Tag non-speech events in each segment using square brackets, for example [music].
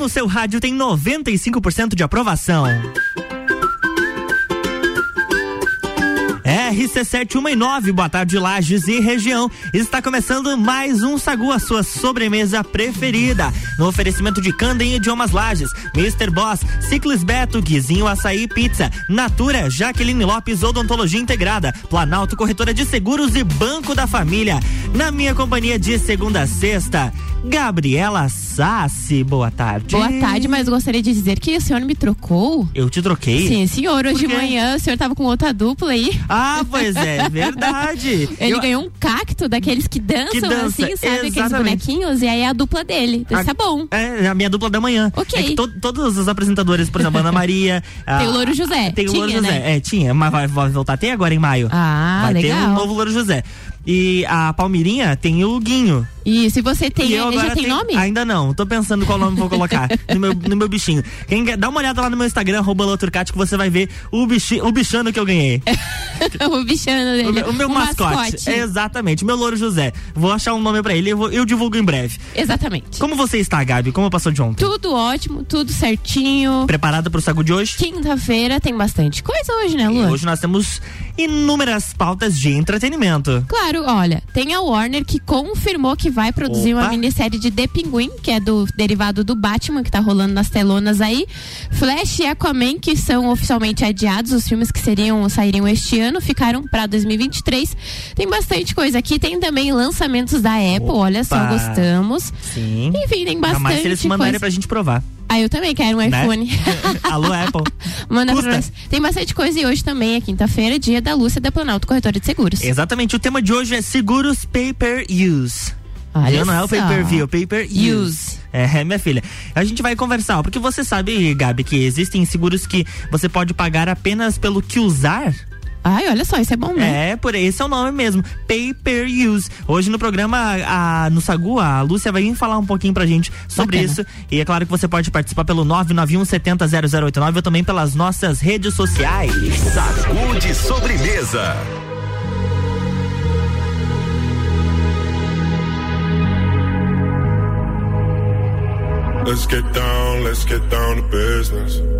no seu rádio tem 95% de aprovação. RC719, boa tarde, Lages e região. Está começando mais um Sagu, a sua sobremesa preferida. No oferecimento de Canda em Idiomas Lages, Mr. Boss, Ciclis Beto, Guizinho Açaí Pizza, Natura, Jaqueline Lopes Odontologia Integrada, Planalto Corretora de Seguros e Banco da Família. Na minha companhia de segunda a sexta, Gabriela Sassi, boa tarde. Boa tarde, mas gostaria de dizer que o senhor me trocou. Eu te troquei? Sim, senhor. Hoje de manhã o senhor tava com outra dupla aí. Ah, pois é, [laughs] verdade. Ele Eu... ganhou um cacto daqueles que dançam que dança, assim, sabe? Exatamente. Aqueles bonequinhos, e aí é a dupla dele. Isso é bom. É, a minha dupla da manhã. Ok. É que to, todos os apresentadores, por exemplo, Ana Maria. [laughs] tem o Louro José. Tem o Louro tinha, José. Né? É, tinha, mas vai, vai voltar até agora em maio. Ah, vai legal. ter um novo Louro José. E a Palmirinha tem o Guinho. E se você tem, ele já tem tenho, nome? Ainda não, tô pensando qual nome vou colocar no, meu, no meu bichinho. Quem quer, dá uma olhada lá no meu Instagram, arroba que você vai ver o, bichi, o bichano que eu ganhei. [laughs] o bichano dele. O, o meu um mascote. mascote. Exatamente, meu louro José. Vou achar um nome pra ele e eu, eu, divulgo em breve. Exatamente. Como você está, Gabi? Como passou de ontem? Tudo ótimo, tudo certinho. Preparada pro sagu de hoje? Quinta-feira tem bastante coisa hoje, né, Lu? Hoje nós temos inúmeras pautas de entretenimento. Claro, olha, tem a Warner que confirmou que vai produzir Opa. uma minissérie de The Penguin, que é do derivado do Batman, que tá rolando nas telonas aí. Flash e Aquaman, que são oficialmente adiados, os filmes que seriam sairiam este ano, ficaram para 2023. Tem bastante coisa aqui, tem também lançamentos da Apple, Opa. olha só, gostamos. Sim. Enfim, tem bastante Jamais se eles mandarem coisa. pra gente provar. Ah, eu também quero um Né? iPhone. [laughs] Alô, Apple. [laughs] Manda pra nós. Tem bastante coisa e hoje também é quinta-feira, dia da Lúcia da Planalto Corretora de Seguros. Exatamente, o tema de hoje é seguros paper use. Olha não é o só. pay per view, pay per use. Use. É, minha filha. A gente vai conversar, ó, porque você sabe, Gabi, que existem seguros que você pode pagar apenas pelo que usar? Ai, olha só, isso é bom, né? É, por esse é o nome mesmo, pay per use. Hoje no programa, a, no Sagu, a Lúcia vai vir falar um pouquinho pra gente sobre Bacana. isso. E é claro que você pode participar pelo 991 70 0089 ou também pelas nossas redes sociais. Sagu de sobremesa. Let's get down, let's get down to business.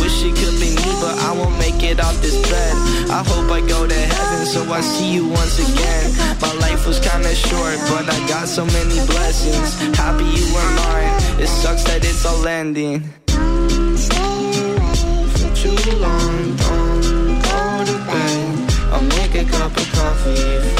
wish it could be me, but I won't make it off this bed. I hope I go to heaven, so I see you once again. My life was kinda short, but I got so many blessings. Happy you were mine, it sucks that it's all ending. For too long, don't go to bed. I'll make a cup of coffee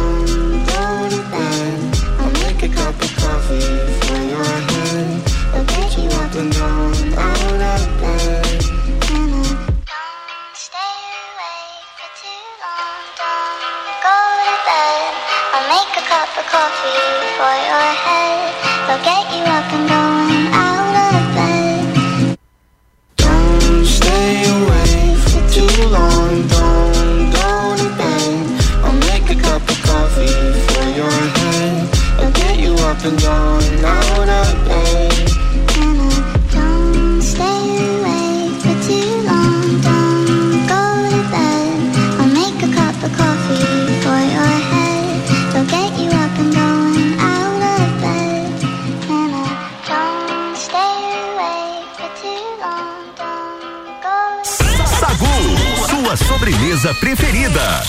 coffee for your head. They'll get you up and going sobremesa preferida.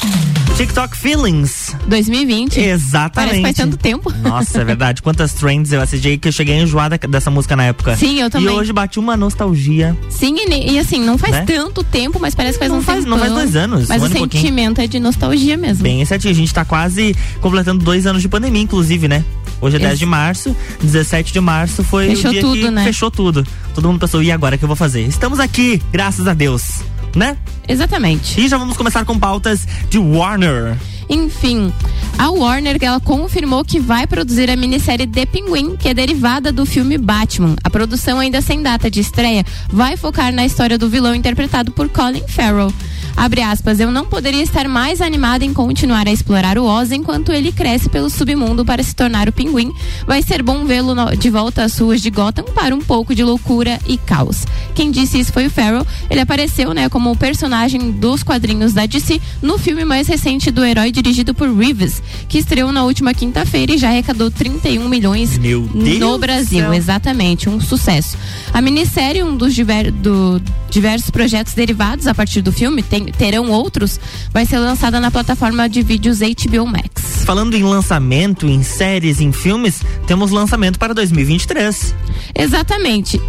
TikTok Feelings. 2020. Exatamente. Parece que faz tanto tempo. Nossa, é verdade. Quantas trends eu assisti que eu cheguei enjoada dessa música na época. Sim, eu também. E hoje bate uma nostalgia. Sim, e, e assim, não faz Né? tanto tempo, mas parece que faz Não um faz- tempão. não faz dois anos, Mas um o ano pouquinho. sentimento é de nostalgia mesmo. Bem certinho. A gente tá quase completando dois anos de pandemia, inclusive, né? Hoje é 10 de março, 17 de março foi Fechou o dia tudo, que né? fechou tudo. Todo mundo pensou, e agora o que eu vou fazer? Estamos aqui, graças a Deus, né? Exatamente. E já vamos começar com pautas de Warner. Enfim, a Warner ela confirmou que vai produzir a minissérie The Penguin, que é derivada do filme Batman. A produção, ainda sem data de estreia, vai focar na história do vilão interpretado por Colin Farrell. Abre aspas, eu não poderia estar mais animada em continuar a explorar o Oz enquanto ele cresce pelo submundo para se tornar o pinguim. Vai ser bom vê-lo de volta às ruas de Gotham para um pouco de loucura e caos. Quem disse isso foi o Farrell. Ele apareceu, né, como o personagem dos quadrinhos da DC no filme mais recente do herói dirigido por Reeves, que estreou na última quinta-feira e já arrecadou 31 milhões Meu no Brasil. céu. Exatamente, um sucesso. A minissérie, um dos diver- do- diversos projetos derivados a partir do filme, tem- terão outros, vai ser lançada na plataforma de vídeos HBO Max. Falando em lançamento, em séries, em filmes, temos lançamento para 2023. Exatamente.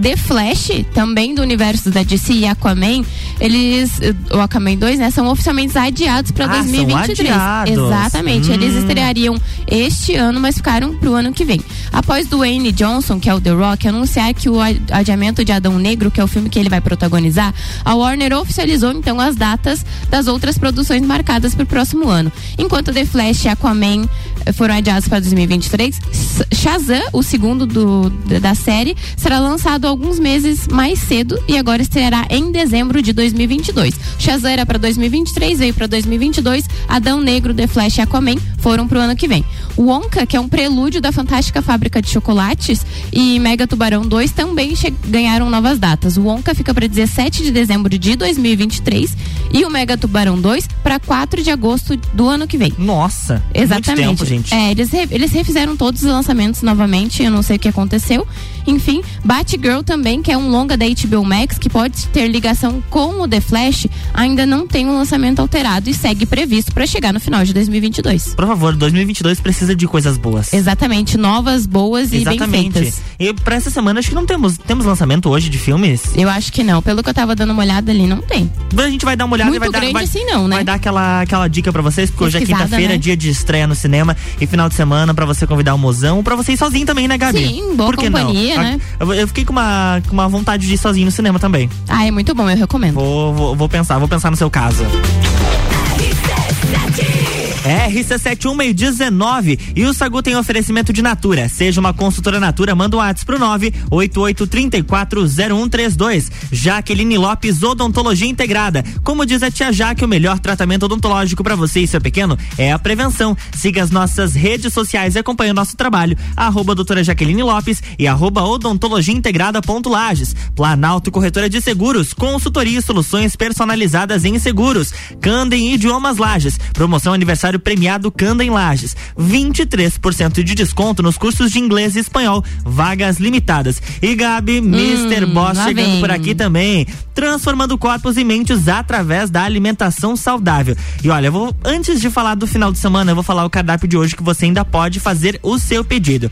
The Flash, também do universo da DC e Aquaman, eles, o Aquaman 2, né, são oficialmente adiados para Ah, são 2023. adiados. Exatamente. Hum. Eles estreariam este ano, mas ficaram pro ano que vem. Após Dwayne Johnson, que é o The Rock, anunciar que o adiamento de Adão Negro, que é o filme que ele vai protagonizar, a Warner oficializou então as datas das outras produções marcadas para o próximo ano. Enquanto The Flash e Aquaman eh, foram adiados para 2023, S- Shazam, o segundo do, da- série, será lançado alguns meses mais cedo e agora estreará em dezembro de 2022. Shazam era para 2023, veio para 2022. Adão Negro, The Flash e Aquaman foram pro ano que vem. Wonka, que é um prelúdio da Fantástica Fábrica de Chocolates, e Mega Tubarão 2 também ganharam novas datas. O Wonka fica para 17 de dezembro de 2023 e o Mega Tubarão 2 para 4 de agosto do ano que vem. Nossa, Exatamente. muito tempo, gente. É, eles, re- eles refizeram todos os lançamentos novamente, eu não sei o que aconteceu. Enfim, Batgirl também, que é um longa da HBO Max, que pode ter ligação com o The Flash, ainda não tem um lançamento alterado e segue previsto para chegar no final de 2022. Por favor, 2022 precisa de coisas boas. Exatamente, novas, boas Exatamente. e bem feitas. E pra essa semana acho que não temos temos lançamento hoje de filmes. Eu acho que não, pelo que eu tava dando uma olhada ali, não tem. A gente vai dar uma olhada Muito e vai dar vai, assim não, né? vai dar aquela aquela dica pra vocês, porque hoje é quinta-feira, né? dia de estreia no cinema e final de semana pra você convidar o mozão, pra você ir sozinho também, né, Gabi? Sim, boa Por companhia, não? Né? Eu, eu fiquei com uma, com uma vontade de ir sozinho no cinema também. Ah, é muito bom, eu recomendo. Vou, vou, vou pensar, vou pensar no seu caso. RC71 meio 19 e o Sagu tem oferecimento de Natura. Seja uma consultora Natura, manda um WhatsApp pro 988340132. Jaqueline Lopes Odontologia Integrada. Como diz a tia Jaque, o melhor tratamento odontológico para você e seu pequeno é a prevenção. Siga as nossas redes sociais e acompanhe o nosso trabalho. Arroba doutora Jaqueline Lopes e arroba odontologia integrada ponto Lages. Planalto Corretora de Seguros, consultoria e soluções personalizadas em seguros. Candem Idiomas Lages. Promoção aniversário premiado Canda em Lages. 23% de desconto nos cursos de inglês e espanhol. Vagas limitadas. E Gabi, Mr. Boss chegando vem. por aqui também. Transformando corpos e mentes através da alimentação saudável. E olha, vou, antes de falar do final de semana, eu vou falar o cardápio de hoje que você ainda pode fazer o seu pedido.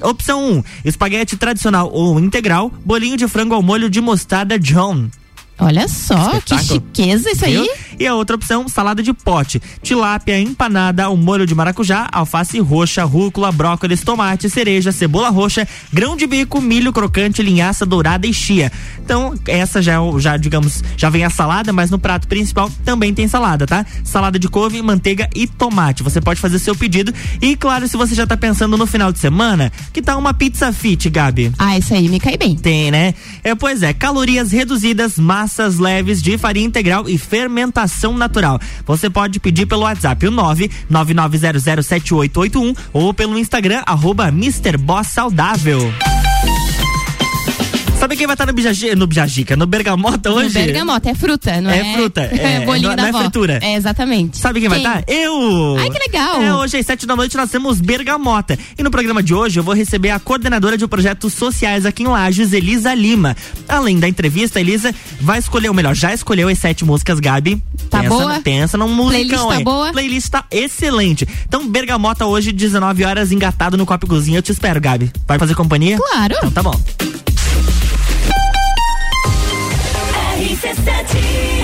Opção 1, espaguete tradicional ou integral, bolinho de frango ao molho de mostarda John. Olha só, que chiqueza isso Viu? aí. E a outra opção, salada de pote. Tilápia empanada ao molho de maracujá, alface roxa, rúcula, brócolis, tomate, cereja, cebola roxa, grão de bico, milho crocante, linhaça dourada e chia. Então, essa já, é já digamos, já vem a salada, mas no prato principal também tem salada, tá? Salada de couve, manteiga e tomate. Você pode fazer seu pedido. E claro, se você já tá pensando no final de semana, que tal uma pizza fit, Gabi? Ah, isso aí me cai bem. Tem, né? É, pois é, calorias reduzidas, massas leves de farinha integral e fermentação natural. Você pode pedir pelo WhatsApp o 999007881 ou pelo Instagram arroba. Boss Saudável. Sabe quem vai estar no Bijagica, no, Bijagica, no Bergamota hoje? No bergamota, é fruta, não é? É fruta, [laughs] é, bolinho não- da não é fritura. É, exatamente. Sabe quem, vai estar? Eu! Ai, que legal. É, hoje às sete da noite nós temos Bergamota. E no programa de hoje eu vou receber a coordenadora de projetos sociais aqui em Lages, Elisa Lima. Além da entrevista, Elisa vai escolher, ou melhor, já escolheu as sete músicas, Gabi. Tá pensa, boa? Pensa num musicão Playlist tá aí. boa? Playlist tá excelente. Então, Bergamota hoje, 19 horas, engatado no copo cozinha. Eu te espero, Gabi. Vai fazer companhia? Claro. Então tá bom. RC7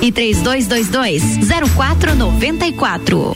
e 3222 0494.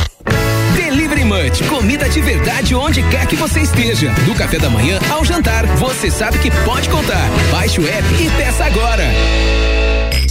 Delivery Munch, comida de verdade onde quer que você esteja. Do café da manhã ao jantar, você sabe que pode contar. Baixe o app e peça agora.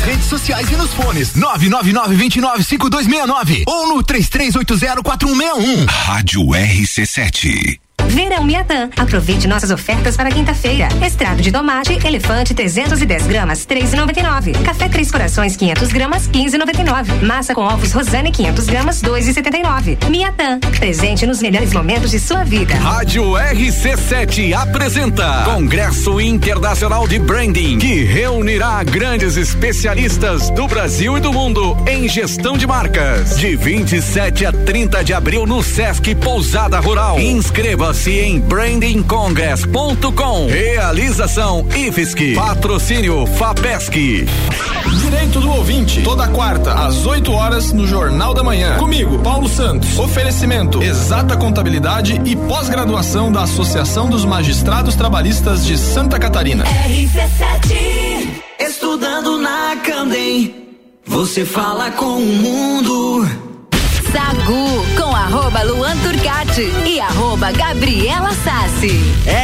Nas redes sociais e nos fones 999-295269 ou no 33804161. Rádio RC7. Verão Miatã. Aproveite nossas ofertas para quinta-feira. Extrato de tomate, elefante 310 gramas, 3,99. Café Três Corações 500 gramas, 15,99. Massa com ovos Rosane 500 gramas, 2,79. Miatã. Presente nos melhores momentos de sua vida. Rádio RC7 apresenta Congresso Internacional de Branding, que reunirá grandes especialistas do Brasil e do mundo em gestão de marcas. De 27 a 30 de abril no Sesc Pousada Rural. Inscreva-se em brandingcongress.com. Realização IFSC. Patrocínio FAPESC. Direito do ouvinte, toda quarta, às 8 horas, no Jornal da Manhã. Comigo, Paulo Santos. Oferecimento: exata contabilidade e pós-graduação da Associação dos Magistrados Trabalhistas de Santa Catarina. RC7. Estudando na Candem. Você fala com o mundo. Sagu com arroba Luan Turcati e arroba Gabriela Sassi.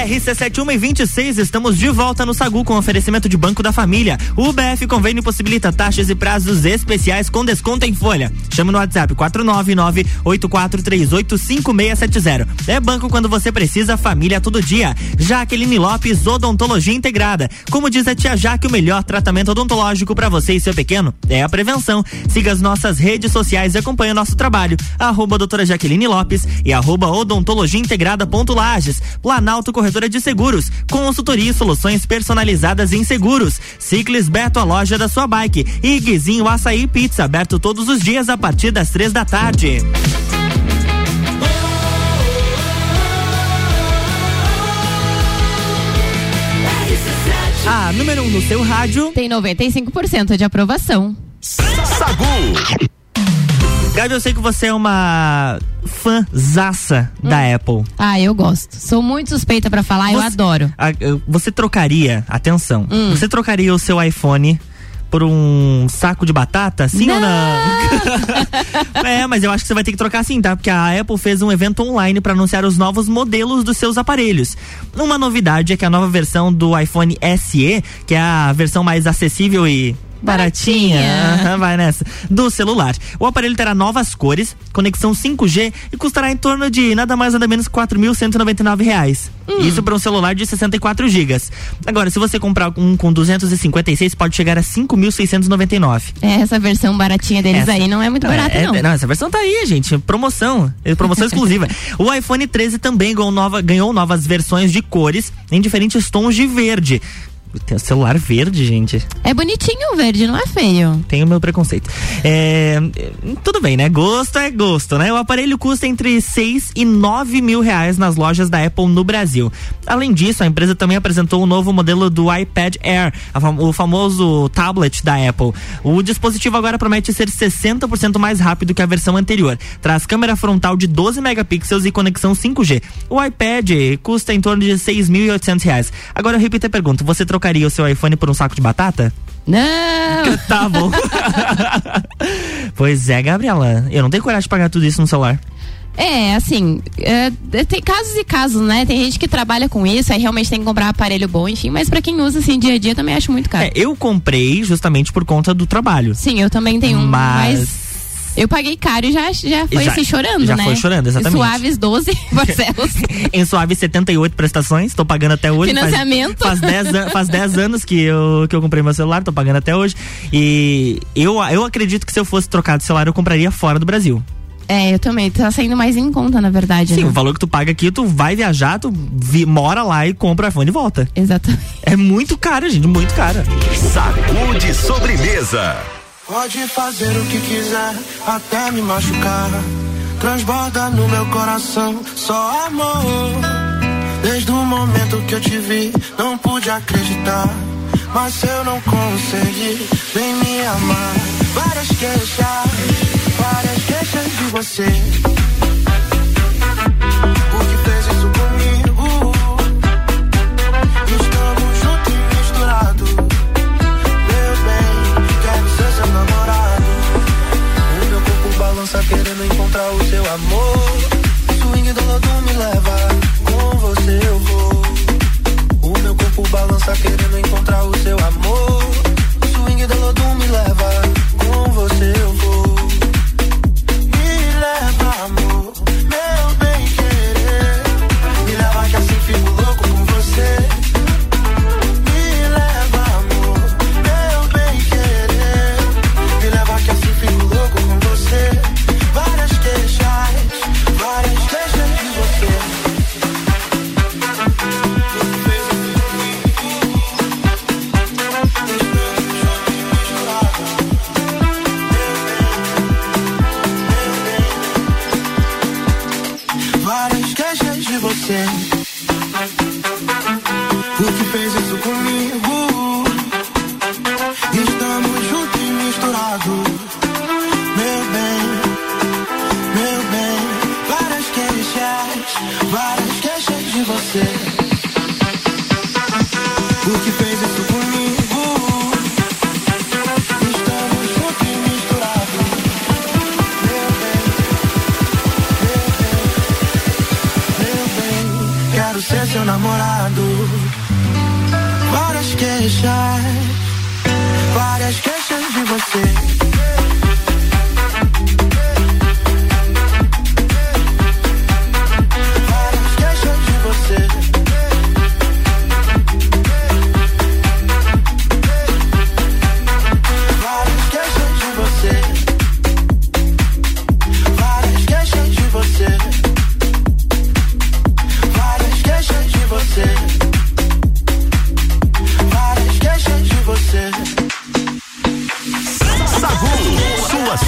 RC7126, estamos de volta no Sagu com oferecimento de Banco da Família. O BF Convênio possibilita taxas e prazos especiais com desconto em folha. Chama no WhatsApp 499-8438-5670. É banco quando você precisa, família todo dia. Jaqueline Lopes, Odontologia Integrada. Como diz a tia Jaque, o melhor tratamento odontológico para você e seu pequeno é a prevenção. Siga as nossas redes sociais e acompanhe o nosso trabalho. Arroba doutora Jaqueline Lopes e arroba odontologia integrada ponto Lages. Planalto Corretora de Seguros. Consultoria e soluções personalizadas em seguros. Ciclis Beto, a loja da sua bike. E Guizinho Açaí Pizza, aberto todos os dias a partir das três da tarde. A número 1 um no seu rádio tem 95% de aprovação. Sagu. Gabi, eu sei que você é uma fãzaça hum. da Apple. Ah, eu gosto. Sou muito suspeita para falar, você, eu adoro. A, você trocaria, atenção, hum. você trocaria o seu iPhone por um saco de batata, sim não. ou não? [laughs] é, mas eu acho que você vai ter que trocar sim, tá? Porque a Apple fez um evento online para anunciar os novos modelos dos seus aparelhos. Uma novidade é que a nova versão do iPhone SE, que é a versão mais acessível e baratinha, Baratinha. [laughs] vai nessa, do celular. O aparelho terá novas cores, conexão 5G e custará em torno de nada mais nada menos 4.199 reais. Hum. Isso para um celular de 64 GB. Agora, se você comprar um com 256, pode chegar a 5.699. É, essa versão baratinha deles Essa- aí não é muito barata, é, não. Não, essa versão tá aí, gente. Promoção. É Promoção [laughs] exclusiva. O iPhone 13 também ganhou, nova, ganhou novas versões de cores em diferentes tons de verde. Tem o celular verde, gente. É bonitinho o verde, não é feio. Tem o meu preconceito. É, tudo bem, né? Gosto é gosto, né? O aparelho custa entre 6 e 9 mil reais nas lojas da Apple no Brasil. Além disso, a empresa também apresentou o um novo modelo do iPad Air, o famoso tablet da Apple. O dispositivo agora promete ser 60% mais rápido que a versão anterior. Traz câmera frontal de 12 megapixels e conexão 5G. O iPad custa em torno de 6.800 reais. Agora eu repito a pergunta: você trocaria trocaria o seu iPhone por um saco de batata? Não! [laughs] tá bom. [laughs] pois é, Gabriela. Eu não tenho coragem de pagar tudo isso no celular. É, assim, é, tem casos e casos, né? Tem gente que trabalha com isso, aí realmente tem que comprar aparelho bom, enfim, mas para quem usa assim dia a dia também acho muito caro. É, eu comprei justamente por conta do trabalho. Sim, eu também tenho um, mas... eu paguei caro e já, já foi já, assim chorando, já né? Já foi chorando, exatamente. Suaves 12 parcelas. [laughs] em suaves 78 prestações, tô pagando até hoje. Financiamento. Faz 10 faz dez anos que eu, que eu comprei meu celular, tô pagando até hoje. E eu, eu acredito que se eu fosse trocar de celular, eu compraria fora do Brasil. É, eu também. Tá saindo mais em conta, na verdade. Sim, né? o valor que tu paga aqui, tu vai viajar, tu vi, mora lá e compra o iPhone e volta. Exatamente. É muito caro, gente, muito caro. Sacude sobremesa. Pode fazer o que quiser, até me machucar. Transborda no meu coração, só amor. Desde o momento que eu te vi, não pude acreditar. Mas eu não consegui, vem me amar. Várias queixas, várias queixas de você. Balança querendo encontrar o seu amor. Swing do lodo me leva, com você eu vou. O meu corpo balança querendo encontrar o seu amor. Swing do lodo me leva, I'm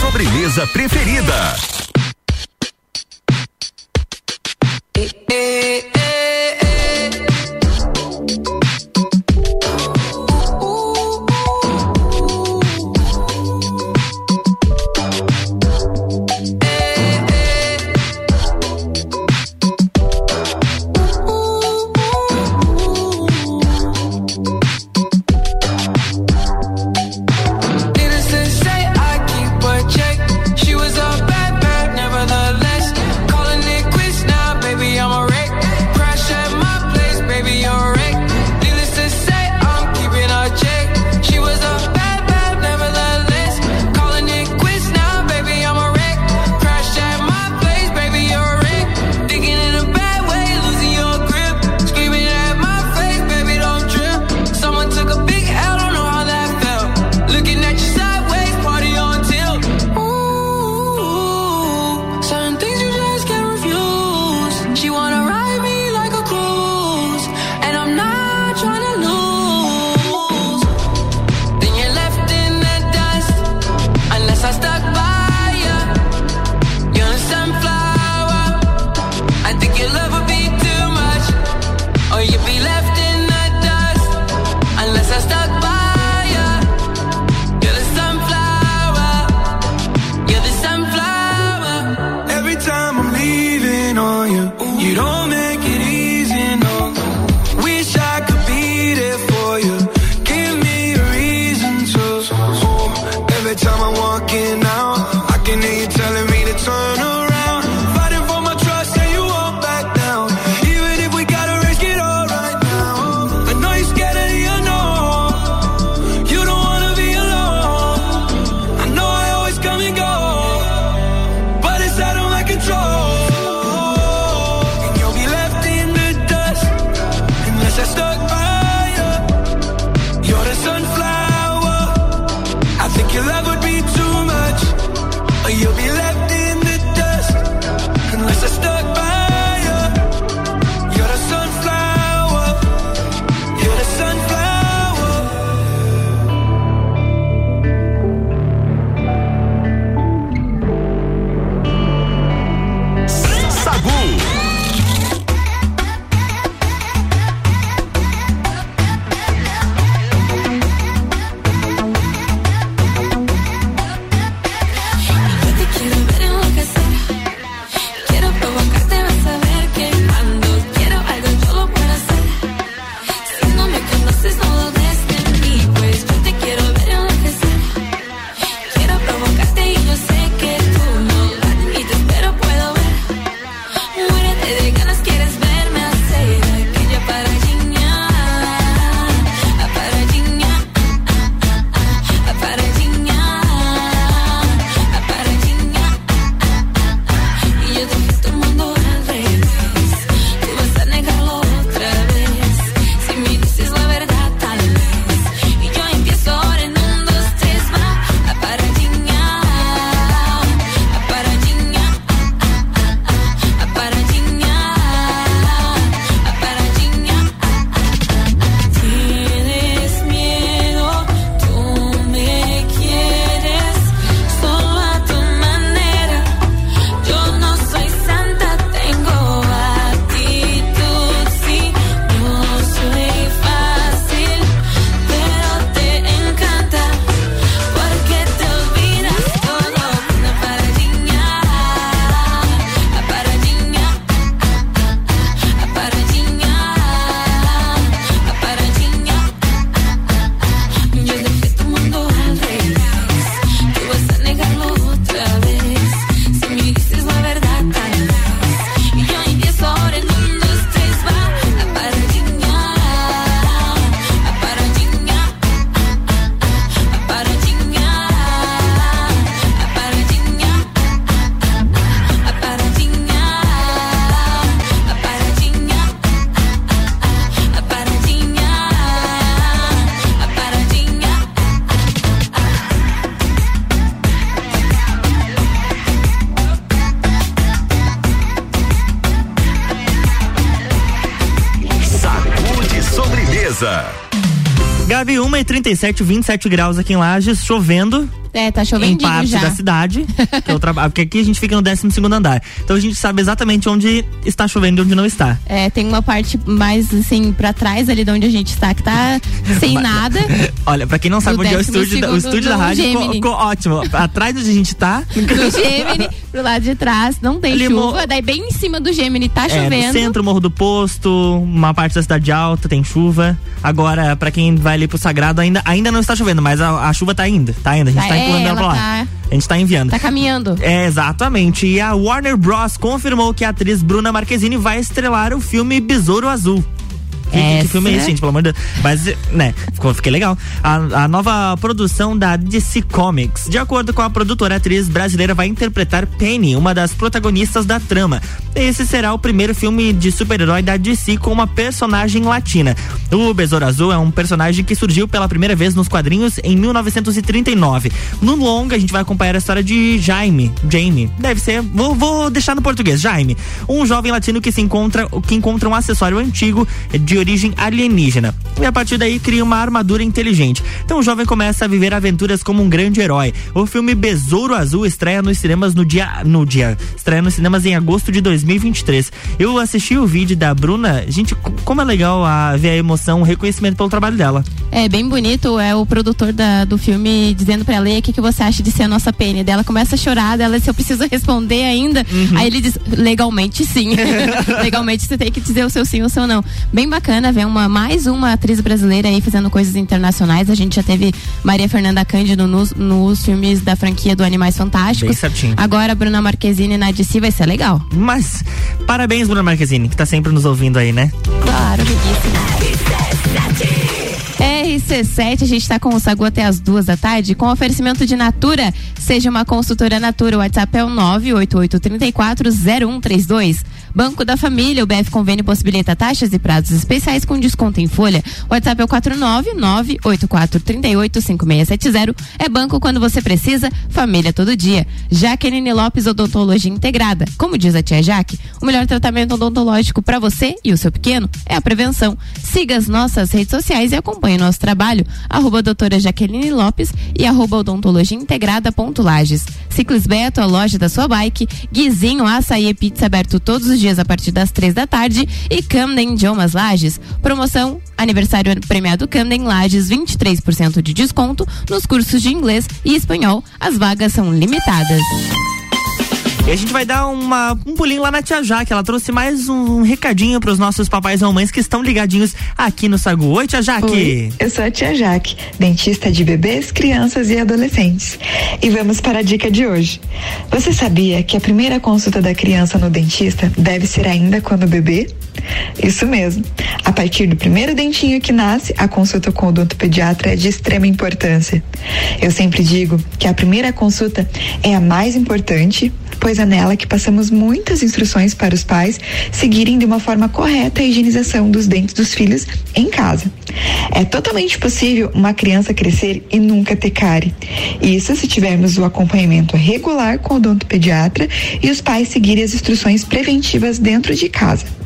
a 37 27 graus aqui em Lages, chovendo. É, tá em chovendo parte já. da cidade, trabalho, porque aqui a gente fica no 12 segundo andar. Então a gente sabe exatamente onde está chovendo e onde não está. É, tem uma parte mais assim pra trás ali de onde a gente está que tá [laughs] sem nada. [laughs] Olha, pra quem não sabe Do onde é o estúdio, da- o estúdio da rádio, ficou, ficou ótimo. Atrás onde a gente tá. [laughs] Do Gemini pro lado de trás, não tem Ali, chuva, daí bem em cima do Gemini tá É, chovendo. no centro, Morro do Posto, uma parte da cidade alta, tem chuva. Agora, pra quem vai ali pro Sagrado, ainda, ainda não está chovendo, mas a, a chuva tá indo, tá indo. A gente Tá, tá, empurrando pra ela lá. tá- A gente tá enviando. Tá caminhando. É, exatamente. E a Warner Bros. confirmou que a atriz Bruna Marquezine vai estrelar o filme Besouro Azul. Que, filme é esse, gente? Pelo amor de Deus. Mas, né, ficou, fiquei legal. A, a nova produção da DC Comics. De acordo com a produtora, a atriz brasileira vai interpretar Penny, uma das protagonistas da trama. Esse será o primeiro filme de super-herói da DC com uma personagem latina. O Besouro Azul é um personagem que surgiu pela primeira vez nos quadrinhos em 1939. No longa, a gente vai acompanhar a história de Jaime. Jamie. Deve ser. Vou, vou deixar no português. Jaime. Um jovem latino que se encontra, que encontra um acessório antigo de origem alienígena. E a partir daí cria uma armadura inteligente. Então o jovem começa a viver aventuras como um grande herói. O filme Besouro Azul estreia nos cinemas no dia. No dia. Estreia nos cinemas em agosto de 2023. Eu assisti o vídeo da Bruna. Gente, co- como é legal a ver a emoção, o reconhecimento pelo trabalho dela. É bem bonito, é o produtor da- do filme dizendo pra ela, "E aí, o que, que você acha de ser a nossa Penny? Dela começa a chorar, dela, se eu preciso responder ainda. Uhum. Aí ele diz, legalmente sim. [laughs] [laughs] legalmente você tem que dizer o seu sim ou o seu não. Bem bacana bacana ver uma, mais uma atriz brasileira aí fazendo coisas internacionais. A gente já teve Maria Fernanda Cândido nos, nos filmes da franquia do Animais Fantásticos. Bem certinho. Agora Bruna Marquezine na DC vai ser legal. Mas, parabéns, Bruna Marquezine, que tá sempre nos ouvindo aí, né? Claro, RC7, a gente está com o Sagu até as duas da tarde, com oferecimento de Natura. Seja uma consultora Natura. O WhatsApp é o 988340132. Banco da Família, o BF Convênio possibilita taxas e prazos especiais com desconto em folha. WhatsApp é o 49984385670. É banco quando você precisa, família todo dia. Jaqueline Lopes Odontologia Integrada. Como diz a tia Jaque, o melhor tratamento odontológico para você e o seu pequeno é a prevenção. Siga as nossas redes sociais e acompanhe o nosso trabalho. Arroba doutora Jaqueline Lopes e arroba odontologia integrada ponto Lages. Ciclis Beto, a loja da sua bike. Guizinho, açaí e pizza aberto todos os dias a partir das três da tarde. E Camden Idiomas Lages. Promoção aniversário premiado Camden Lages, 23% de desconto nos cursos de inglês e espanhol. As vagas são limitadas. E a gente vai dar uma, um pulinho lá na Tia Jaque. Ela trouxe mais um recadinho para os nossos papais e mamães que estão ligadinhos aqui no Sagu. Oi, Tia Jaque. Oi, eu sou a Tia Jaque, dentista de bebês, crianças e adolescentes. E vamos para a dica de hoje. Você sabia que a primeira consulta da criança no dentista deve ser ainda quando bebê? Isso mesmo. A partir do primeiro dentinho que nasce, a consulta com o odontopediatra é de extrema importância. Eu sempre digo que a primeira consulta é a mais importante, pois é nela que passamos muitas instruções para os pais seguirem de uma forma correta a higienização dos dentes dos filhos em casa. É totalmente possível uma criança crescer e nunca ter cárie. Isso se tivermos o acompanhamento regular com o odontopediatra e os pais seguirem as instruções preventivas dentro de casa.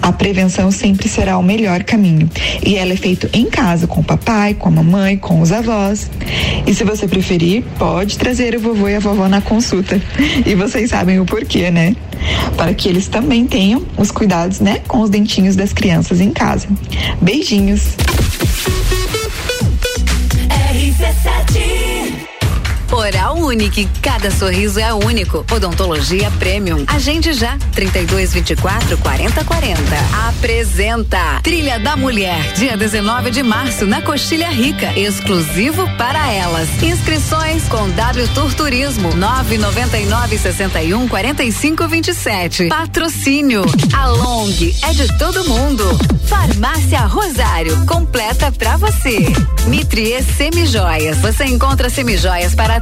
A prevenção sempre será o melhor caminho. E ela é feita em casa, com o papai, com a mamãe, com os avós. E se você preferir, pode trazer o vovô e a vovó na consulta. E vocês sabem o porquê, né? Para que eles também tenham os cuidados, né, com os dentinhos das crianças em casa. Beijinhos. Oral Unique, cada sorriso é único. Odontologia Premium. Agende já, 32 24 40 40. Apresenta Trilha da Mulher, dia 19 de março, na Coxilha Rica, exclusivo para elas. Inscrições com W Tour Turismo, 999 61 45 27. Patrocínio. A Long é de todo mundo. Farmácia Rosário, completa pra você. Mitrie Semijoias. Você encontra semijoias para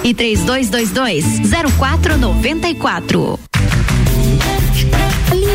e 3222 0494.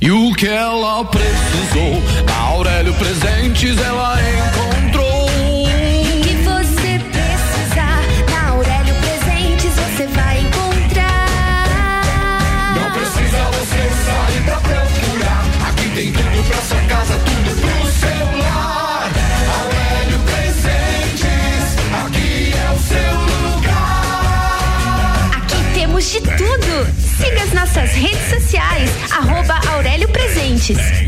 E o que ela precisou, na Aurélio Presentes ela encontrou. O que você precisa, na Aurélio Presentes você vai encontrar. Não precisa você sair pra procurar. Aqui tem tudo pra sua casa, tudo pro seu lar. Aurélio Presentes, aqui é o seu lugar. Aqui temos de tudo. Siga as nossas redes Presentes. Quer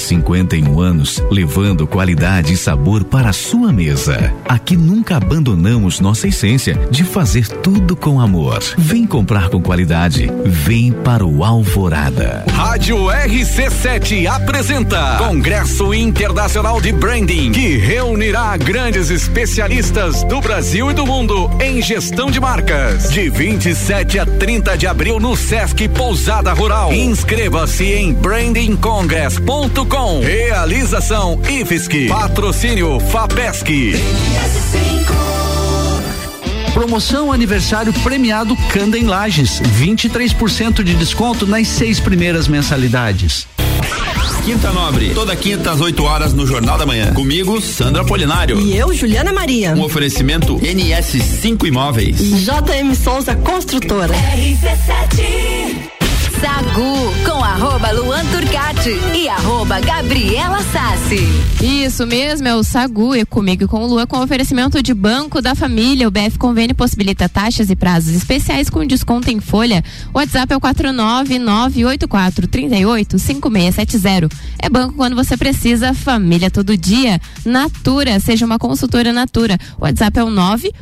Há 51 anos, levando qualidade e sabor para sua mesa. Aqui nunca abandonamos nossa essência de fazer tudo com amor. Vem comprar com qualidade. Vem para o Alvorada. Rádio RC7 apresenta Congresso Internacional de Branding, que reunirá grandes especialistas do Brasil e do mundo em gestão de marcas. De 27 a 30 de abril no Sesc Pousada Rural. Inscreva-se em brandingcongress.com. Realização IFSC. Patrocínio FAPESC. Promoção aniversário premiado Candem Lages. 23% de desconto nas seis primeiras mensalidades. Quinta Nobre, toda quinta às 8 horas no Jornal da Manhã. Comigo, Sandra Polinário. E eu, Juliana Maria. Um oferecimento NS5 Imóveis. JM Souza Construtora. Sagu com arroba Luan Turcati e arroba Gabriela Sassi. Isso mesmo, é o Sagu e comigo e com o Lua com oferecimento de Banco da Família. O BF Convênio possibilita taxas e prazos especiais com desconto em folha. O WhatsApp é o 49984385670. É banco quando você precisa, família todo dia. Natura, seja uma consultora Natura. O WhatsApp é o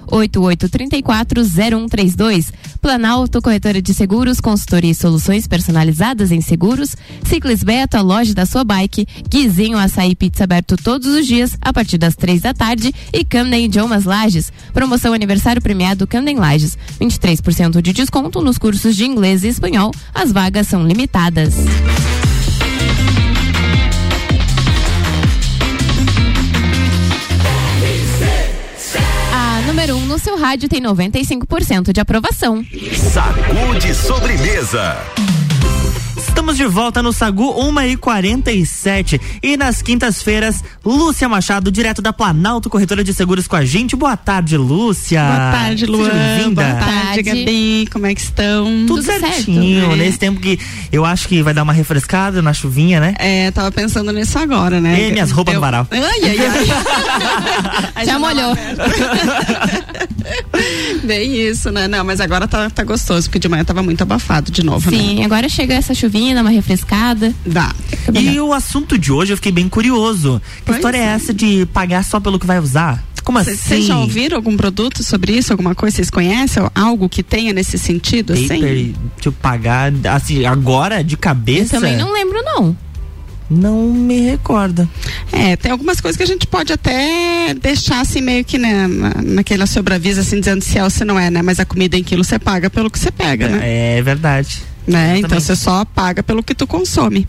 988340132. Planalto Corretora de Seguros, consultoria e soluções personalizadas em seguros. Ciclis Beto, a loja da sua bike. Guizinho Açaí Pizza aberto todos os dias a partir das três da tarde. E Camden Idiomas Lages. Promoção aniversário premiado Camden Lages. 23% de desconto nos cursos de inglês e espanhol. As vagas são limitadas. Número 1 um no seu rádio tem 95% de aprovação. Sacude sobremesa. Estamos de volta no Sagu 1 e 47 e nas quintas-feiras, Lúcia Machado, direto da Planalto Corretora de Seguros com a gente. Boa tarde, Lúcia. Boa tarde, Luan. Boa tarde, Gabi. Como é que estão? Tudo, certinho, certo, né? nesse tempo que eu acho que vai dar uma refrescada na chuvinha, né? É, tava pensando nisso agora, né? E minhas roupas no varal. Ai, ai, ai. [laughs] Já molhou. [laughs] Bem isso, né? Não, mas agora tá, tá gostoso, porque de manhã tava muito abafado de novo, né? Sim, agora chega essa chuvinha, dá uma refrescada. Dá. E o assunto de hoje eu fiquei bem curioso. Que Pois história é é. essa de pagar só pelo que vai usar? Como Vocês assim? já ouviram algum produto sobre isso? Alguma coisa? Vocês conhecem? Algo que tenha nesse sentido, assim? Paper, tipo, pagar assim, agora de cabeça? Eu também não lembro, não. Não me recorda. É, tem algumas coisas que a gente pode até deixar assim meio que né, na, naquela sobreavisa assim dizendo se é ou se não é, né? Mas a comida em quilo você paga pelo que você pega, né? É verdade. Né? Então você só paga pelo que tu consome.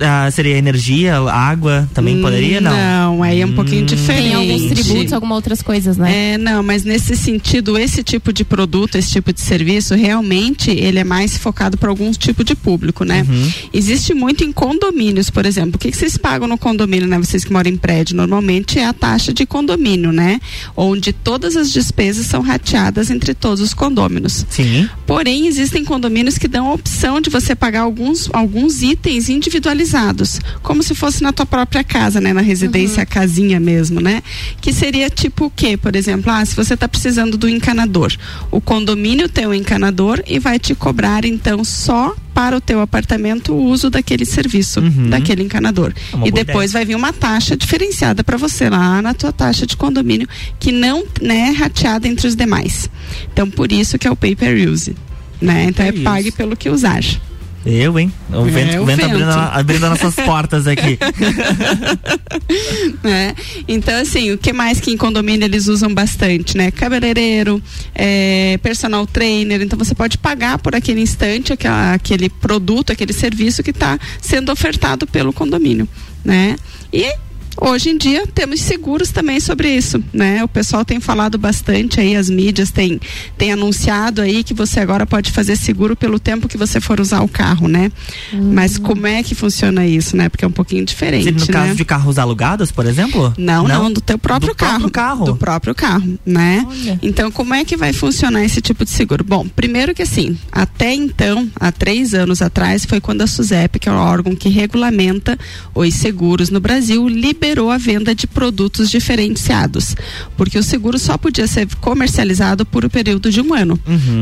Ah, seria energia, água, também poderia? Não. Não, aí é um pouquinho diferente. Tem alguns tributos, algumas outras coisas, né? É, não, mas nesse sentido, esse tipo de produto, esse tipo de serviço, realmente ele é mais focado para algum tipo de público, né? Uhum. Existe muito em condomínios, por exemplo. O que, que vocês pagam no condomínio, né? Vocês que moram em prédio, normalmente é a taxa de condomínio, né? Onde todas as despesas são rateadas entre todos os condôminos. Sim. Porém, existem condomínios que dão a opção de você pagar alguns, alguns itens individualizados, como se fosse na tua própria casa, né? Na residência, a casinha mesmo, né? Que seria tipo o quê? Por exemplo, ah, se você está precisando do encanador, o condomínio tem o encanador e vai te cobrar então só para o teu apartamento o uso daquele serviço, daquele encanador. É E depois ideia. vai vir uma taxa diferenciada para você lá na tua taxa de condomínio, que não né, é rateada entre os demais. Então, por isso que é o pay per use. Né? Então é per pague pelo que usar. Eu, hein? O É, vento, o vento vento. abrindo, abrindo nossas portas aqui. né? [laughs] Então, assim, o que mais que em condomínio eles usam bastante, né? Cabeleireiro, é, personal trainer. Então, você pode pagar por aquele instante aquela, aquele produto, aquele serviço que está sendo ofertado pelo condomínio, né? E Hoje em dia temos seguros também sobre isso, né? O pessoal tem falado bastante aí, as mídias têm, têm anunciado aí que você agora pode fazer seguro pelo tempo que você for usar o carro, né? Mas como é que funciona isso, né? Porque é um pouquinho diferente, no né? caso de carros alugados, por exemplo? Não, não, do teu próprio Do carro. próprio carro. Do próprio carro, né? Então, como é que vai funcionar esse tipo de seguro? Bom, primeiro que assim, até então, há três anos atrás, foi quando a SUSEP, que é o órgão que regulamenta os seguros no Brasil, liberou a venda de produtos diferenciados. Porque o seguro só podia ser comercializado por o período de um ano.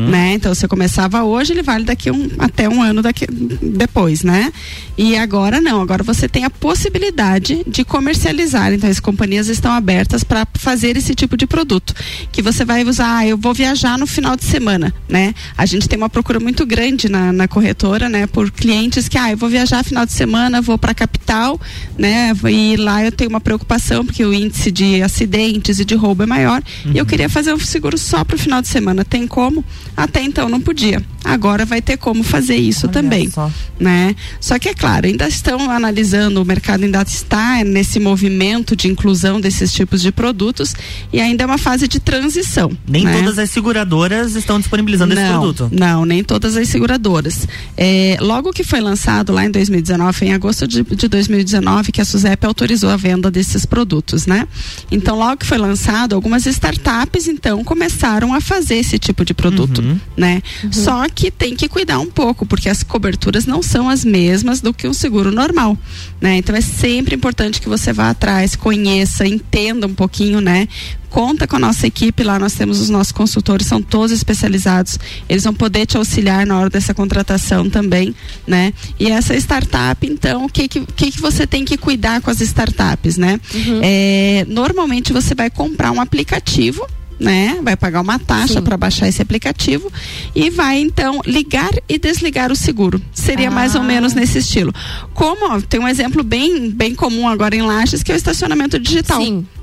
Né? Então, você começava hoje, ele vale daqui um, até um ano daqui, depois, né? E agora não, agora você tem a possibilidade de comercializar. Então, as companhias estão abertas para fazer esse tipo de produto. Que você vai usar, ah, eu vou viajar no final de semana, né? A gente tem uma procura muito grande na, na corretora, né? Por clientes que, ah, eu vou viajar final de semana, vou para a capital, né? E lá eu tenho uma preocupação, porque o índice de acidentes e de roubo é maior. E eu queria fazer um seguro só para o final de semana. Tem como? Até então não podia. Agora vai ter como fazer isso também. só. Né? Só que é claro, ainda estão analisando, o mercado ainda está nesse movimento de inclusão desses tipos de produtos e ainda é uma fase de transição. Nem né? todas as seguradoras estão disponibilizando esse Não, produto. Não, nem todas as seguradoras. É, logo que foi lançado lá em 2019, em agosto de, de 2019, que a SUSEP autorizou a venda desses produtos, né? Então, logo que foi lançado, algumas startups então começaram a fazer esse tipo de produto, né? Só que tem que cuidar um pouco, porque as coberturas não são as mesmas do que um seguro normal, né? Então é sempre importante que você vá atrás, conheça, entenda um pouquinho, né? Conta com a nossa equipe lá, nós temos os nossos consultores, são todos especializados. Eles vão poder te auxiliar na hora dessa contratação também, né? E essa startup, então, o que que, que, que você tem que cuidar com as startups, né? É, normalmente você vai comprar um aplicativo né? Vai pagar uma taxa para baixar esse aplicativo e vai então ligar e desligar o seguro. Seria mais ou menos nesse estilo. Como ó, tem um exemplo bem bem comum agora em Lages que é o estacionamento digital.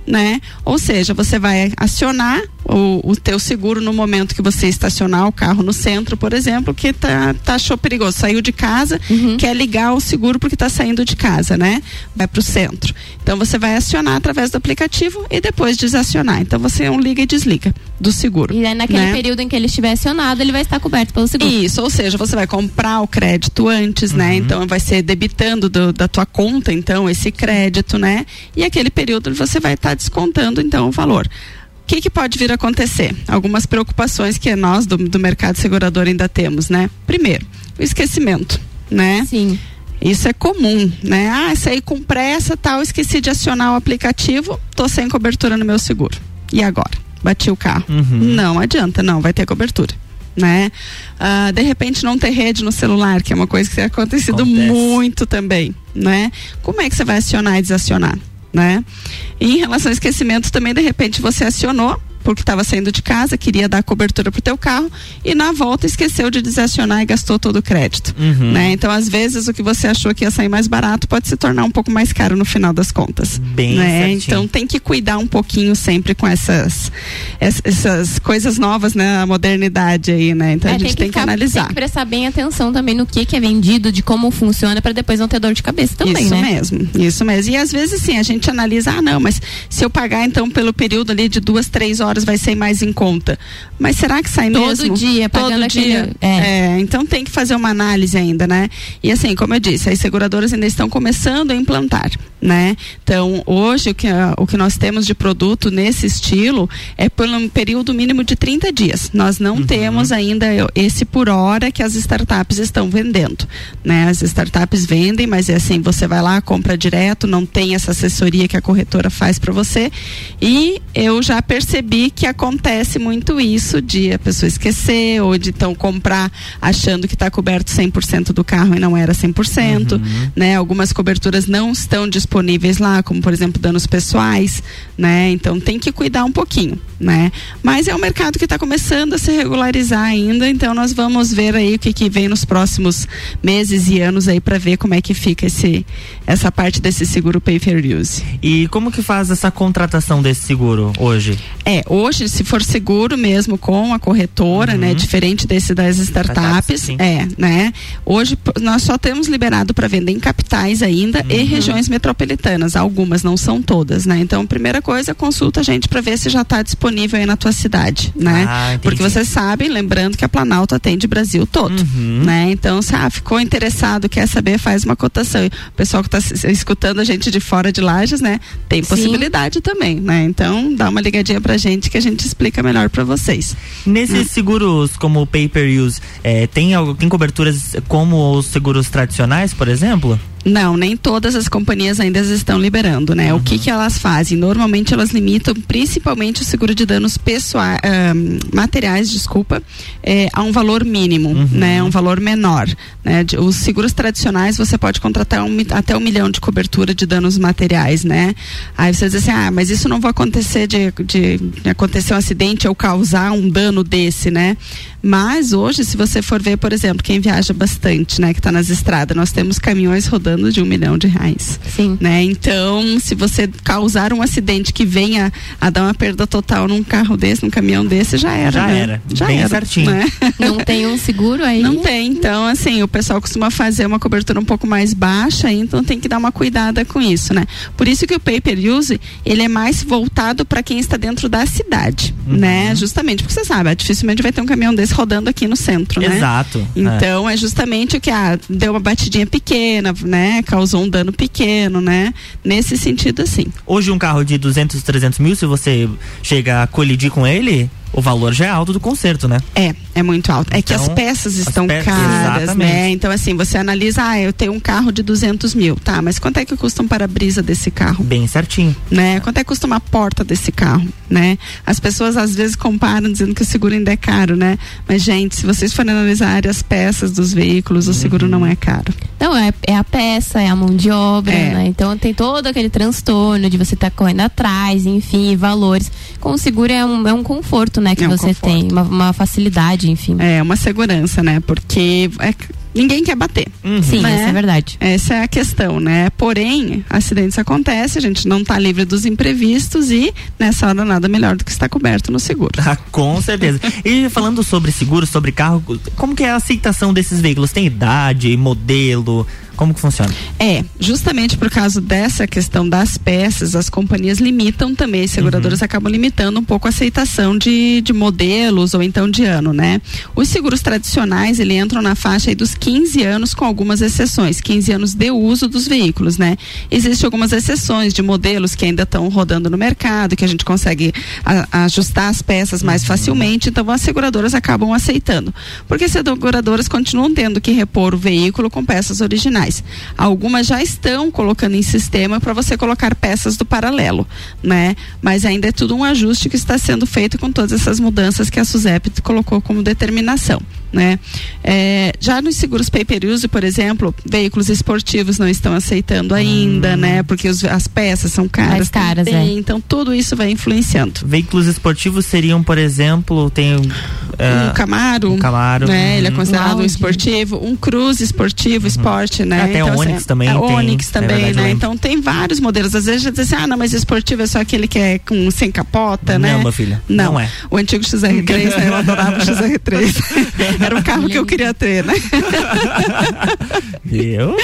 Né? Ou seja, você vai acionar o, o teu seguro no momento que você estacionar o carro no centro, por exemplo, que tá, tá achou perigoso, saiu de casa, quer ligar o seguro porque está saindo de casa, né? Vai para o centro. Então você vai acionar através do aplicativo e depois desacionar. Então você um liga e desliga do seguro. E aí, naquele né? período em que ele estiver acionado, ele vai estar coberto pelo seguro. Isso, ou seja, você vai comprar o crédito antes, né? Então vai ser debitando do- da tua conta, então, esse crédito, né? E aquele período você vai estar descontando, então, o valor. O que, que pode vir a acontecer? Algumas preocupações que nós do, do mercado segurador ainda temos, né? Primeiro, o esquecimento, né? Sim. Isso é comum, né? Ah, saí com pressa, tal, esqueci de acionar o aplicativo, tô sem cobertura no meu seguro. E agora? Bati o carro. Não adianta, não, vai ter cobertura. Né? Ah, de repente não ter rede no celular, que é uma coisa que tem acontecido muito também, né? Como é que você vai acionar e desacionar, né? E em relação ao esquecimento também, de repente você acionou porque estava saindo de casa, queria dar cobertura pro teu carro e na volta esqueceu de desacionar e gastou todo o crédito, Uhum. né? Então, às vezes o que você achou que ia sair mais barato pode se tornar um pouco mais caro no final das contas, Bem né? certinho. Então, tem que cuidar um pouquinho sempre com essas ess- essas coisas novas, né? A modernidade aí, né? Então, É, a gente tem que, ficar- analisar. Tem que prestar bem atenção também no que, que é vendido, de como funciona, para depois não ter dor de cabeça também, isso né? mesmo, isso mesmo. E às vezes sim, a gente analisa, ah, não, mas se eu pagar então pelo período ali de duas, três horas vai ser mais em conta. Mas será que sai Todo mesmo? dia, Todo dia. aquele- é. É, então tem que fazer uma análise ainda, né? E assim, como eu disse, as seguradoras ainda estão começando a implantar, né? Então, hoje o que, o que nós temos de produto nesse estilo é por um período mínimo de 30 dias. Nós não temos ainda esse por hora que as startups estão vendendo, né? As startups vendem, mas é assim, você vai lá, compra direto, não tem essa assessoria que a corretora faz para você. E eu já percebi vi que acontece muito isso de a pessoa esquecer ou de então comprar achando que está coberto 100% do carro e não era 100%, uhum. né? Algumas coberturas não estão disponíveis lá, como por exemplo danos pessoais, né? Então tem que cuidar um pouquinho, né? Mas é um mercado que está começando a se regularizar ainda, então nós vamos ver aí o que, que vem nos próximos meses e anos aí para ver como é que fica esse essa parte desse seguro pay per use. E como que faz essa contratação desse seguro hoje? É, hoje se for seguro mesmo com a corretora, né, uhum. né, diferente desse das startups, é, né? Hoje nós só temos liberado para vender em capitais ainda uhum. e regiões metropolitanas, algumas não são todas, né? Então, primeira coisa, consulta a gente para ver se já está disponível aí na tua cidade, né? Ah, Porque vocês sabem, lembrando que a Planalto atende Brasil todo, uhum. né? Então, se ah, ficou interessado, quer saber, faz uma cotação. E o pessoal que está escutando a gente de fora de Lages, né? Tem possibilidade Sim. também, né? Então, dá uma ligadinha pra gente que a gente explica melhor para vocês. Nesses né? seguros como o pay per use, é, tem, tem coberturas como os seguros tradicionais, por exemplo? Não, nem todas as companhias ainda estão liberando, né? Uhum. O que que elas fazem? Normalmente elas limitam principalmente o seguro de danos pessoais, materiais, desculpa, eh, a um valor mínimo, uhum. né? Um valor menor, né? De, os seguros tradicionais você pode contratar um, até um milhão de cobertura de danos materiais, né? Aí você diz assim, ah, mas isso não vai acontecer de, de, de acontecer um acidente ou causar um dano desse, né? Mas hoje, se você for ver, por exemplo, quem viaja bastante, né, que está nas estradas, nós temos caminhões rodando de um milhão de reais. Sim. Né? Então, se você causar um acidente que venha a dar uma perda total num carro desse, num caminhão desse, já era. Já né? era. Já Bem era. certinho. Né? [laughs] Não tem um seguro aí? Não tem. Então, assim, o pessoal costuma fazer uma cobertura um pouco mais baixa, então tem que dar uma cuidada com isso, né? Por isso que o pay per use, ele é mais voltado para quem está dentro da cidade, uhum. né? Justamente porque você sabe, dificilmente vai ter um caminhão desse rodando aqui no centro, né? Exato. Então é. é, justamente o que ah, deu uma batidinha pequena, né? Causou um dano pequeno, né? Nesse sentido, assim. Hoje um carro de 200, 300 mil, se você chega a colidir com ele, o valor já é alto do conserto, né? É, é muito alto. Então, é que as então, peças estão as peças, caras, exatamente. né? Então, assim, você analisa, ah, eu tenho um carro de 200 mil, tá, mas quanto é que custa um para-brisa desse carro? Bem certinho. Né? Quanto é que custa uma porta desse carro, né? As pessoas às vezes comparam dizendo que o seguro ainda é caro, né? Mas, gente, se vocês forem analisar as peças dos veículos, o seguro não é caro. Não, é, é a peça, é a mão de obra, é. né? Então tem todo aquele transtorno de você estar tá correndo atrás, enfim, valores. Com o seguro é um, é um conforto, né? Que é um você conforto. tem, uma, uma, facilidade, enfim. É, uma segurança, né? Porque é, ninguém quer bater. Uhum. Sim, né? essa é verdade. Essa é a questão, né? Porém, acidentes acontecem, a gente não está livre dos imprevistos e nessa hora nada melhor do que estar coberto no seguro. Ah, com certeza. e falando sobre seguro, sobre carro, como que é a aceitação desses veículos? Tem idade, modelo? Como que funciona? É, justamente por causa dessa questão das peças, as companhias limitam também, as seguradoras uhum. acabam limitando um pouco a aceitação de, de modelos ou então de ano, né? Os seguros tradicionais, ele entram na faixa dos 15 anos com algumas exceções, 15 anos de uso dos veículos, né? Existem algumas exceções de modelos que ainda estão rodando no mercado, que a gente consegue a, ajustar as peças mais uhum. facilmente, então as seguradoras acabam aceitando. Porque as seguradoras continuam tendo que repor o veículo com peças originais. Algumas já estão colocando em sistema para você colocar peças do paralelo, né? Mas ainda é tudo um ajuste que está sendo feito com todas essas mudanças que a SUSEP colocou como determinação né? É, já nos seguros pay per use, por exemplo, veículos esportivos não estão aceitando ainda, hum. né? Porque os, as peças são caras. Mais caras, é. Então tudo isso vai influenciando. Veículos esportivos seriam, por exemplo, tem uh, um Camaro, um Camaro, né? Uhum. Ele é considerado um, um esportivo, um Cruze esportivo, uhum. esporte, né? Até então, Onix assim, também. É, tem, Onix também, é verdade, né? Então tem vários modelos. Às vezes já diz assim, ah, não, mas esportivo é só aquele que é com sem capota, não, né? Não, meu filho. Não, não é. O antigo XR3, né? Eu adorava o XR3. [laughs] Era o carro que eu queria ter, né? Eu?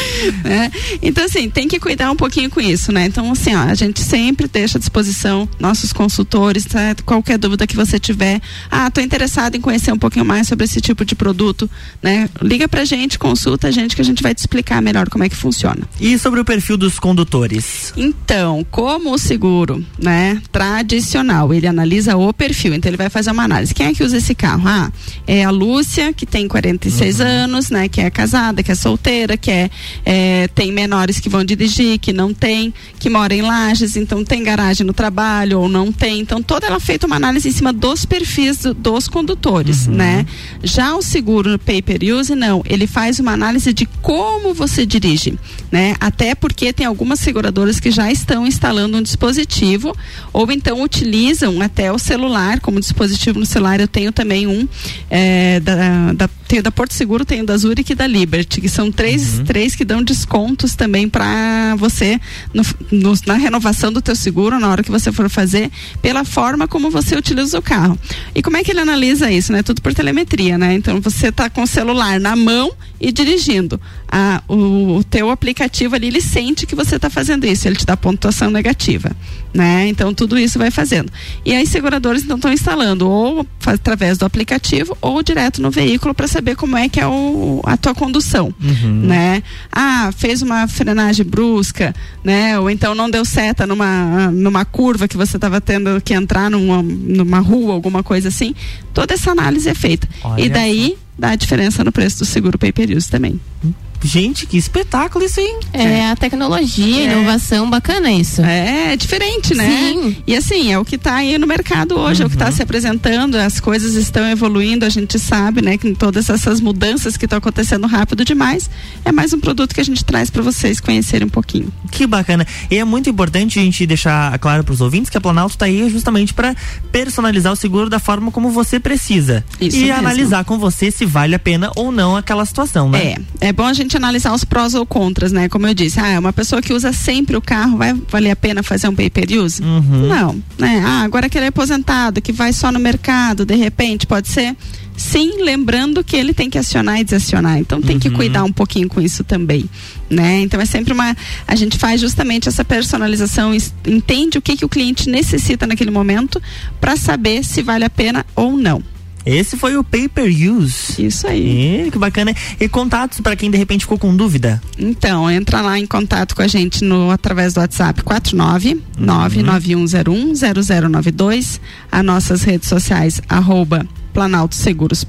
É. Então, assim, tem que cuidar um pouquinho com isso, né? Então, assim, ó, a gente sempre deixa à disposição nossos consultores, tá? qualquer dúvida que você tiver. Ah, tô interessado em conhecer um pouquinho mais sobre esse tipo de produto, né? Liga pra gente, consulta a gente que a gente vai te explicar melhor como é que funciona. E sobre o perfil dos condutores? Então, como o seguro, né, tradicional, ele analisa o perfil, então ele vai fazer uma análise. Quem é que usa esse carro? Ah, é a Lúcia Lúcia, que tem 46 Uhum. anos, né? Que é casada, que é solteira, que é, é, tem menores que vão dirigir, que não tem, que mora em lajes, então tem garagem no trabalho ou não tem. Então toda ela feita uma análise em cima dos perfis do- dos condutores, Uhum. né? Já o seguro no pay per use não, ele faz uma análise de como você dirige, né? Até porque tem algumas seguradoras que já estão instalando um dispositivo ou então utilizam até o celular como dispositivo no celular. Eu tenho também um é, da, da tenho da Porto Seguro, tenho da Zurich e da Liberty, que são três, três que dão descontos também para você no- no- na renovação do teu seguro, na hora que você for fazer, pela forma como você utiliza o carro. E como é que ele analisa isso, né? Tudo por telemetria, né? Então você está com o celular na mão e dirigindo. Ah, o, o teu aplicativo ali, ele sente que você está fazendo isso, ele te dá pontuação negativa, né? Então tudo isso vai fazendo. E as seguradoras então estão instalando ou através do aplicativo ou direto no veículo para saber como é que é o, a tua condução, Uhum. né? Ah, fez uma frenagem brusca, né? Ou então não deu seta numa numa curva que você estava tendo que entrar numa, numa rua, alguma coisa assim. Toda essa análise é feita. Olha e daí dá a diferença no preço do seguro pay per use também. Gente, que espetáculo isso, hein? É a tecnologia, É. inovação, bacana isso. É, é diferente, né? Sim. E assim, é o que está aí no mercado hoje, é o que está se apresentando, as coisas estão evoluindo, a gente sabe, né, que todas essas mudanças que estão acontecendo rápido demais, é mais um produto que a gente traz para vocês conhecerem um pouquinho. Que bacana. E é muito importante a gente deixar claro para os ouvintes que a Planalto está aí justamente para personalizar o seguro da forma como você precisa. Isso e mesmo. analisar com você se vale a pena ou não aquela situação, né? É, é bom a gente analisar os prós ou contras, né? Como eu disse, ah, uma pessoa que usa sempre o carro, vai valer a pena fazer um pay per use? Uhum. Não, né? Ah, agora que ele é aposentado, que vai só no mercado, de repente, pode ser? Sim, lembrando que ele tem que acionar e desacionar. Então tem que Uhum. cuidar um pouquinho com isso também, né? Então é sempre uma a gente faz justamente essa personalização, entende o que que o cliente necessita naquele momento para saber se vale a pena ou não. Esse foi o Pay Per Use. Isso aí. E, que bacana. E contatos para quem de repente ficou com dúvida? Então, entra lá em contato com a gente no através do WhatsApp 49 99101 0092, as nossas redes sociais arroba Planalto Seguros.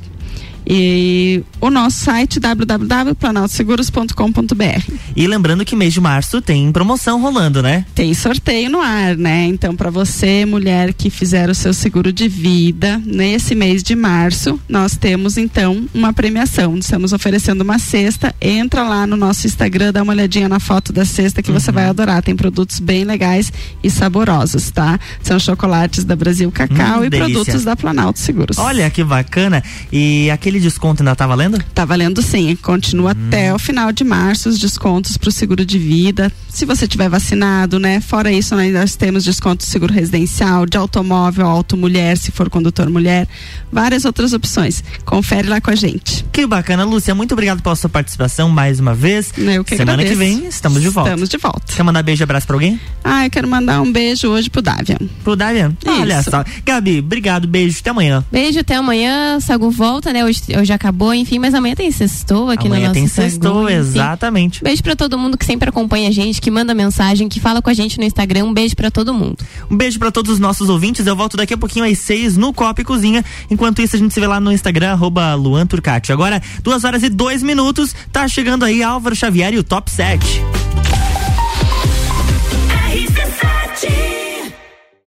E o nosso site www.planaltoseguros.com.br. E lembrando que mês de março tem promoção rolando, né? Tem sorteio no ar, né? Então, para você, mulher que fizer o seu seguro de vida, nesse mês de março, nós temos então uma premiação. Estamos oferecendo uma cesta. Entra lá no nosso Instagram, dá uma olhadinha na foto da cesta que você vai adorar. Tem produtos bem legais e saborosos, tá? São chocolates da Brasil Cacau Hum, e delícia. produtos da Planalto Seguros. Olha que bacana. E aquele desconto ainda tá valendo? Tá valendo sim, continua até o final de março os descontos para o seguro de vida. Se você tiver vacinado, né? Fora isso, nós, nós temos desconto de seguro residencial, de automóvel, auto mulher, se for condutor mulher, várias outras opções. Confere lá com a gente. Que bacana, Lúcia. Muito obrigado pela sua participação mais uma vez. Eu que Semana agradeço. que vem estamos de volta. Estamos de volta. Quer mandar beijo e abraço pra alguém? Ah, eu quero mandar um beijo hoje pro Davian. Pro Davian? Olha Isso. só. Gabi, obrigado. Beijo. Até amanhã. Beijo, até amanhã. Sagu volta, né? Hoje, hoje acabou, enfim, mas amanhã tem sextou aqui Amanhã no nosso tem sextou, enfim. exatamente. Beijo pra todo mundo que sempre acompanha a gente, que manda mensagem, que fala com a gente no Instagram. Um beijo pra todo mundo. Um beijo pra todos os nossos ouvintes. Eu volto daqui a pouquinho às seis no Copa e Cozinha. Enquanto isso, a gente se vê lá no Instagram, arroba Luan Turcati. Agora, duas horas e dois minutos. Tá chegando aí Álvaro Xavier e o Top 7.